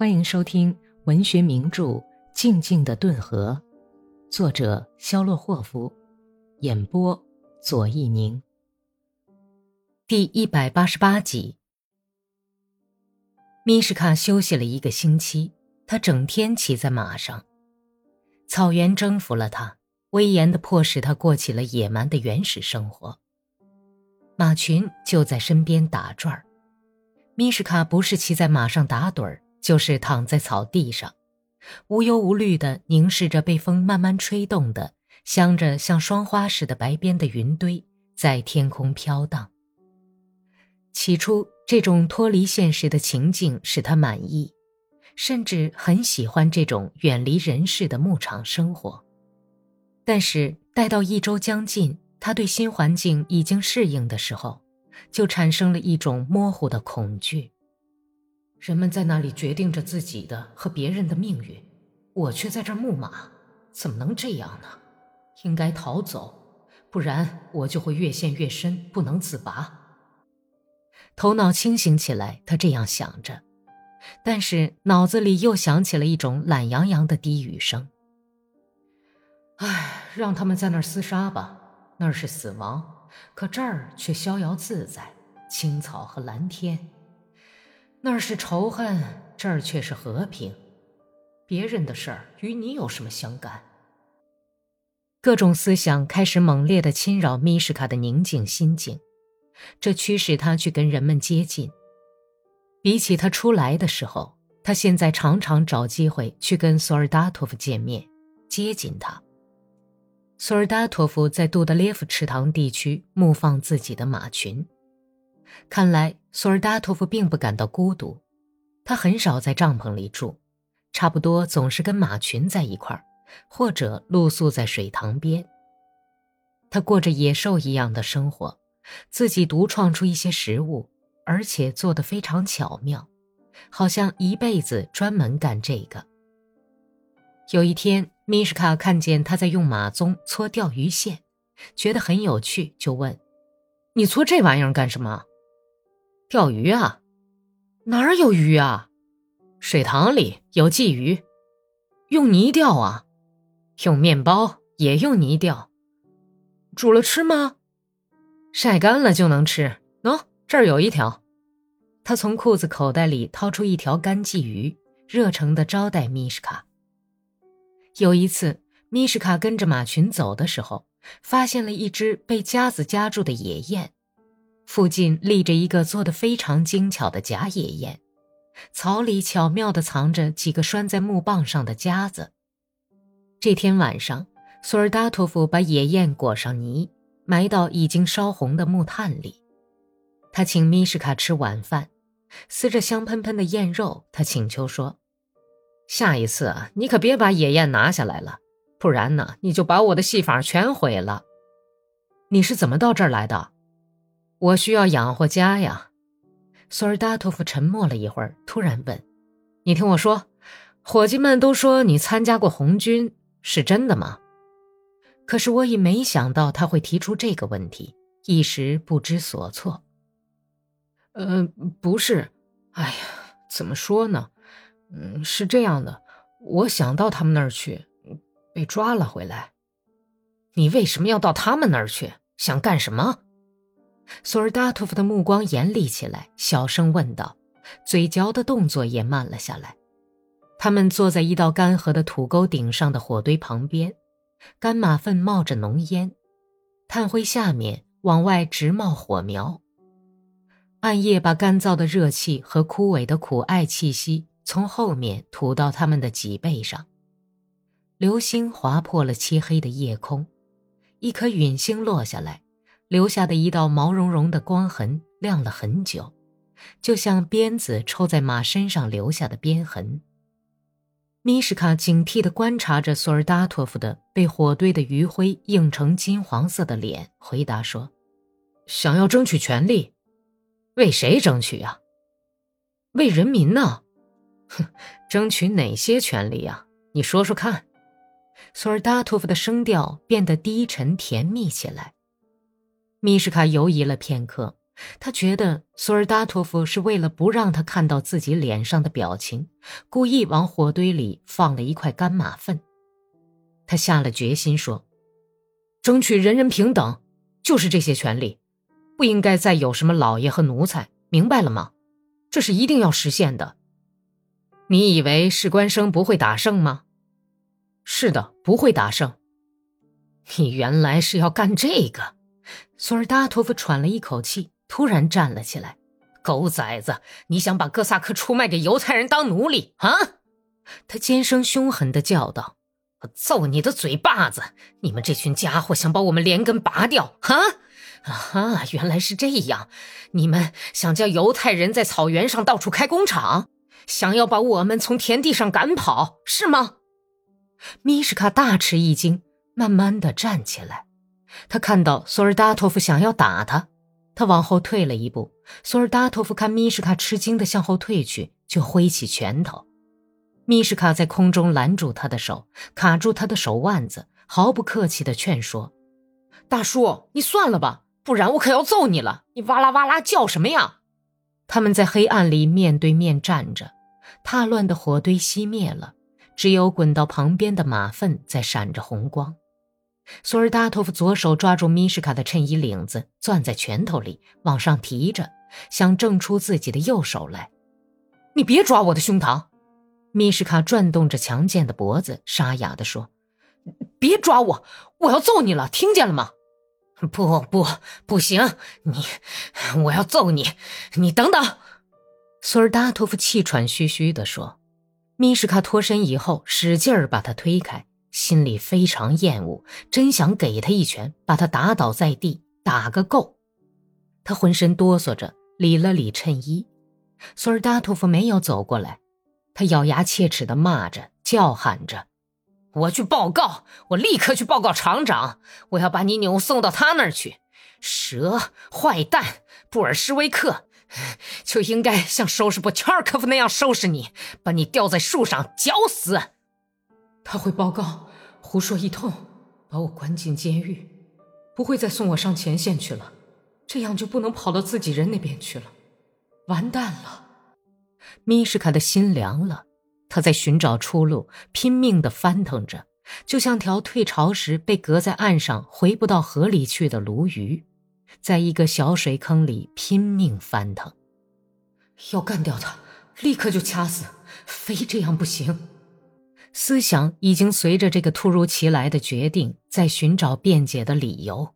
欢迎收听文学名著《静静的顿河》，作者肖洛霍夫，演播左一宁。第一百八十八集。米什卡休息了一个星期，他整天骑在马上，草原征服了他，威严的迫使他过起了野蛮的原始生活。马群就在身边打转儿，米什卡不是骑在马上打盹儿。就是躺在草地上，无忧无虑地凝视着被风慢慢吹动的、镶着像霜花似的白边的云堆在天空飘荡。起初，这种脱离现实的情境使他满意，甚至很喜欢这种远离人世的牧场生活。但是，待到一周将近，他对新环境已经适应的时候，就产生了一种模糊的恐惧。人们在那里决定着自己的和别人的命运，我却在这儿牧马，怎么能这样呢？应该逃走，不然我就会越陷越深，不能自拔。头脑清醒起来，他这样想着，但是脑子里又响起了一种懒洋洋的低语声：“唉，让他们在那儿厮杀吧，那儿是死亡，可这儿却逍遥自在，青草和蓝天。”那是仇恨，这儿却是和平。别人的事儿与你有什么相干？各种思想开始猛烈的侵扰米什卡的宁静心境，这驱使他去跟人们接近。比起他出来的时候，他现在常常找机会去跟索尔达托夫见面，接近他。索尔达托夫在杜德列夫池塘地区牧放自己的马群。看来索尔达托夫并不感到孤独，他很少在帐篷里住，差不多总是跟马群在一块儿，或者露宿在水塘边。他过着野兽一样的生活，自己独创出一些食物，而且做得非常巧妙，好像一辈子专门干这个。有一天，米什卡看见他在用马鬃搓钓鱼线，觉得很有趣，就问：“你搓这玩意儿干什么？”钓鱼啊，哪儿有鱼啊？水塘里有鲫鱼，用泥钓啊，用面包也用泥钓，煮了吃吗？晒干了就能吃。喏，这儿有一条。他从裤子口袋里掏出一条干鲫鱼，热诚地招待米什卡。有一次，米什卡跟着马群走的时候，发现了一只被夹子夹住的野雁。附近立着一个做的非常精巧的假野雁，草里巧妙地藏着几个拴在木棒上的夹子。这天晚上，索尔达托夫把野雁裹上泥，埋到已经烧红的木炭里。他请米什卡吃晚饭，撕着香喷喷的燕肉，他请求说：“下一次啊，你可别把野雁拿下来了，不然呢，你就把我的戏法全毁了。你是怎么到这儿来的？”我需要养活家呀，索尔达托夫沉默了一会儿，突然问：“你听我说，伙计们都说你参加过红军，是真的吗？”可是我已没想到他会提出这个问题，一时不知所措。呃，不是，哎呀，怎么说呢？嗯，是这样的，我想到他们那儿去，被抓了回来。你为什么要到他们那儿去？想干什么？索尔达托夫的目光严厉起来，小声问道，嘴嚼的动作也慢了下来。他们坐在一道干涸的土沟顶上的火堆旁边，干马粪冒着浓烟，炭灰下面往外直冒火苗。暗夜把干燥的热气和枯萎的苦艾气息从后面吐到他们的脊背上，流星划破了漆黑的夜空，一颗陨星落下来。留下的一道毛茸茸的光痕亮了很久，就像鞭子抽在马身上留下的鞭痕。米什卡警惕地观察着索尔达托夫的被火堆的余晖映成金黄色的脸，回答说：“想要争取权利，为谁争取呀？为人民呢？哼，争取哪些权利呀？你说说看。”索尔达托夫的声调变得低沉甜蜜起来。米什卡犹疑了片刻，他觉得索尔达托夫是为了不让他看到自己脸上的表情，故意往火堆里放了一块干马粪。他下了决心说：“争取人人平等，就是这些权利，不应该再有什么老爷和奴才，明白了吗？这是一定要实现的。你以为士官生不会打胜吗？是的，不会打胜。你原来是要干这个。”索尔达托夫喘了一口气。突然站了起来，狗崽子！你想把哥萨克出卖给犹太人当奴隶啊？他尖声凶狠地叫道：“我揍你的嘴巴子！你们这群家伙想把我们连根拔掉啊？啊哈！原来是这样！你们想叫犹太人在草原上到处开工厂，想要把我们从田地上赶跑，是吗？”米什卡大吃一惊，慢慢的站起来。他看到索尔达托夫想要打他。他往后退了一步，索尔达托夫看米什卡吃惊的向后退去，就挥起拳头。米什卡在空中拦住他的手，卡住他的手腕子，毫不客气地劝说：“大叔，你算了吧，不然我可要揍你了！你哇啦哇啦叫什么呀？”他们在黑暗里面对面站着，踏乱的火堆熄灭了，只有滚到旁边的马粪在闪着红光。索尔达托夫左手抓住米什卡的衬衣领子，攥在拳头里，往上提着，想挣出自己的右手来。你别抓我的胸膛！米什卡转动着强健的脖子，沙哑地说：“别抓我，我要揍你了，听见了吗？”“不不，不行！你，我要揍你！你等等！”索尔达托夫气喘吁吁地说。米什卡脱身以后，使劲儿把他推开。心里非常厌恶，真想给他一拳，把他打倒在地，打个够。他浑身哆嗦着，理了理衬衣。索尔达托夫没有走过来，他咬牙切齿地骂着，叫喊着：“我去报告！我立刻去报告厂长！我要把你扭送到他那儿去！蛇，坏蛋，布尔什维克，就应该像收拾波乔尔科夫那样收拾你，把你吊在树上绞死！”他会报告，胡说一通，把我关进监狱，不会再送我上前线去了，这样就不能跑到自己人那边去了，完蛋了！米什卡的心凉了，他在寻找出路，拼命地翻腾着，就像条退潮时被隔在岸上回不到河里去的鲈鱼，在一个小水坑里拼命翻腾。要干掉他，立刻就掐死，非这样不行。思想已经随着这个突如其来的决定在寻找辩解的理由，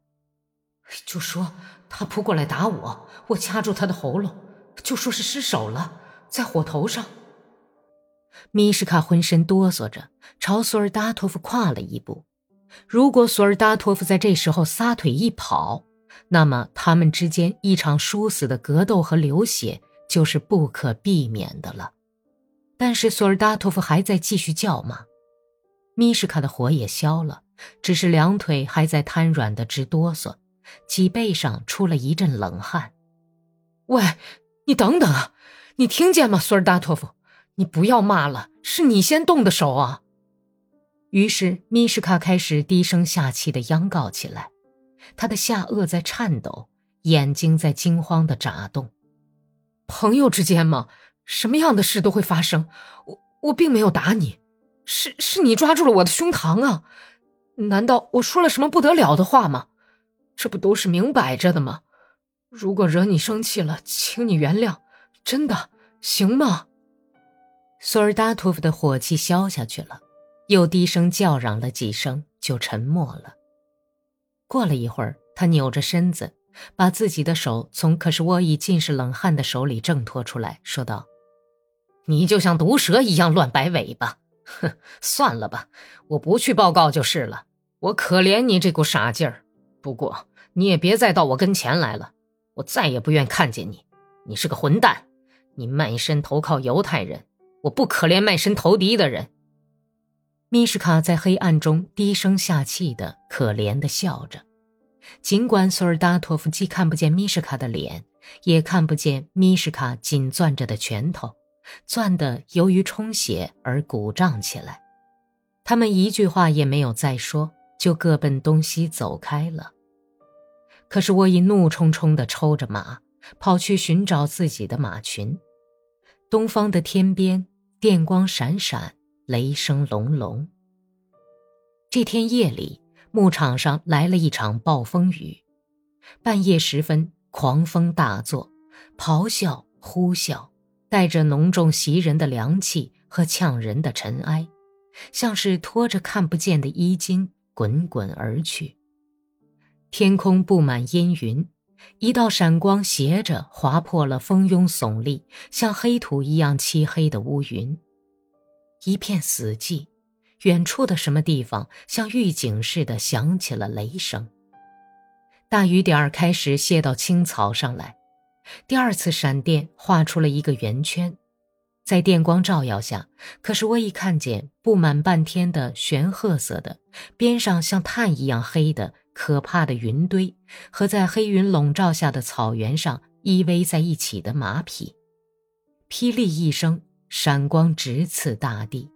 就说他扑过来打我，我掐住他的喉咙，就说是失手了，在火头上。米什卡浑身哆嗦着朝索尔达托夫跨了一步，如果索尔达托夫在这时候撒腿一跑，那么他们之间一场殊死的格斗和流血就是不可避免的了。但是索尔达托夫还在继续叫骂，米什卡的火也消了，只是两腿还在瘫软的直哆嗦，脊背上出了一阵冷汗。喂，你等等啊！你听见吗，索尔达托夫？你不要骂了，是你先动的手啊！于是米什卡开始低声下气的央告起来，他的下颚在颤抖，眼睛在惊慌的眨动。朋友之间吗？什么样的事都会发生，我我并没有打你，是是你抓住了我的胸膛啊！难道我说了什么不得了的话吗？这不都是明摆着的吗？如果惹你生气了，请你原谅，真的行吗？索尔达托夫的火气消下去了，又低声叫嚷了几声，就沉默了。过了一会儿，他扭着身子，把自己的手从可是沃伊尽是冷汗的手里挣脱出来，说道。你就像毒蛇一样乱摆尾巴，哼，算了吧，我不去报告就是了。我可怜你这股傻劲儿，不过你也别再到我跟前来了，我再也不愿看见你。你是个混蛋，你卖身投靠犹太人，我不可怜卖身投敌的人。米什卡在黑暗中低声下气的可怜的笑着，尽管索尔达托夫既看不见米什卡的脸，也看不见米什卡紧攥着的拳头。攥得由于充血而鼓胀起来，他们一句话也没有再说，就各奔东西走开了。可是我已怒冲冲地抽着马，跑去寻找自己的马群。东方的天边，电光闪闪，雷声隆隆。这天夜里，牧场上来了一场暴风雨。半夜时分，狂风大作，咆哮、呼啸，带着浓重袭人的凉气和呛人的尘埃，像是拖着看不见的衣襟滚滚而去。天空布满阴云，一道闪光斜着划破了蜂拥耸立、像黑土一样漆黑的乌云。一片死寂，远处的什么地方像预警似的响起了雷声。大雨点儿开始泻到青草上来，第二次闪电画出了一个圆圈，在电光照耀下，可是我已看见布满半天的玄褐色的，边上像炭一样黑的可怕的云堆，和在黑云笼罩下的草原上依偎在一起的马匹。霹雳一声，闪光直刺大地，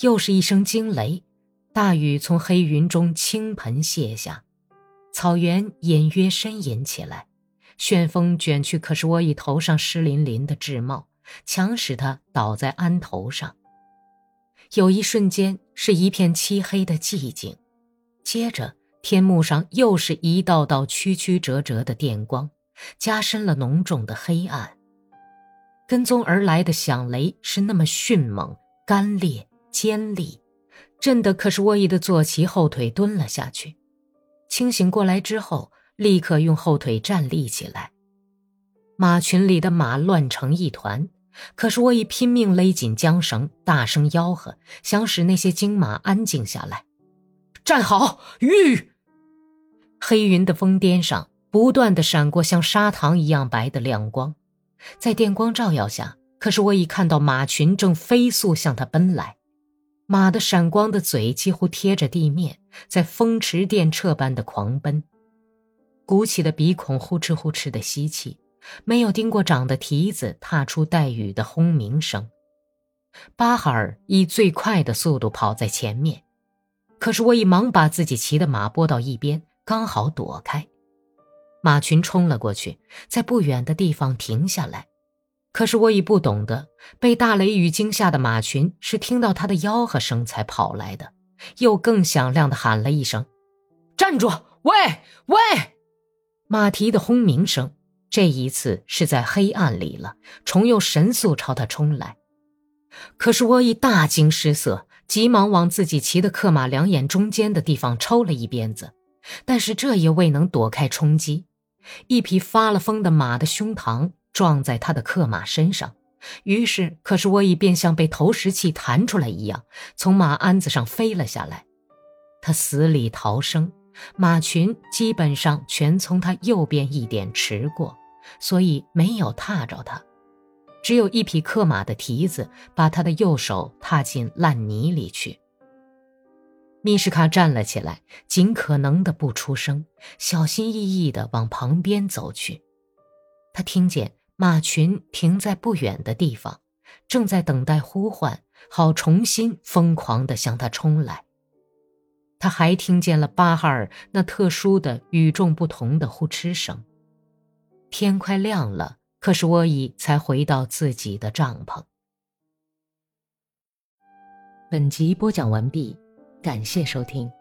又是一声惊雷，大雨从黑云中倾盆泻下。草原隐约呻吟起来，旋风卷去可是沃伊头上湿淋淋的制帽，强使他倒在鞍头上。有一瞬间是一片漆黑的寂静，接着天幕上又是一道道曲曲折折的电光，加深了浓重的黑暗。跟踪而来的响雷是那么迅猛、干裂、尖利，震得可是沃伊的坐骑后腿蹲了下去。清醒过来之后，立刻用后腿站立起来。马群里的马乱成一团，可是我已拼命勒紧缰绳，大声吆喝，想使那些精马安静下来。站好，吁！黑云的峰巅上不断的闪过像砂糖一样白的亮光，在电光照耀下，可是我已看到马群正飞速向他奔来。马的闪光的嘴几乎贴着地面，在风驰电掣般的狂奔，鼓起的鼻孔呼哧呼哧的吸气，没有盯过掌的蹄子踏出带雨的轰鸣声。巴哈尔以最快的速度跑在前面，可是我已忙把自己骑的马拨到一边，刚好躲开。马群冲了过去，在不远的地方停下来。可是我已不懂得，被大雷雨惊吓的马群是听到他的吆喝声才跑来的，又更响亮的喊了一声：“站住！喂喂！”马蹄的轰鸣声，这一次是在黑暗里了，重又神速朝他冲来。可是我已大惊失色，急忙往自己骑的克马两眼中间的地方抽了一鞭子，但是这也未能躲开冲击，一匹发了疯的马的胸膛。撞在他的克马身上，于是，可是我已便像被投石器弹出来一样，从马鞍子上飞了下来。他死里逃生，马群基本上全从他右边一点驰过，所以没有踏着他。只有一匹克马的蹄子把他的右手踏进烂泥里去。密什卡站了起来，尽可能的不出声，小心翼翼地往旁边走去。他听见。马群停在不远的地方，正在等待呼唤，好重新疯狂地向他冲来。他还听见了巴哈尔那特殊的与众不同的呼哧声。天快亮了，可是沃伊才回到自己的帐篷。本集播讲完毕，感谢收听。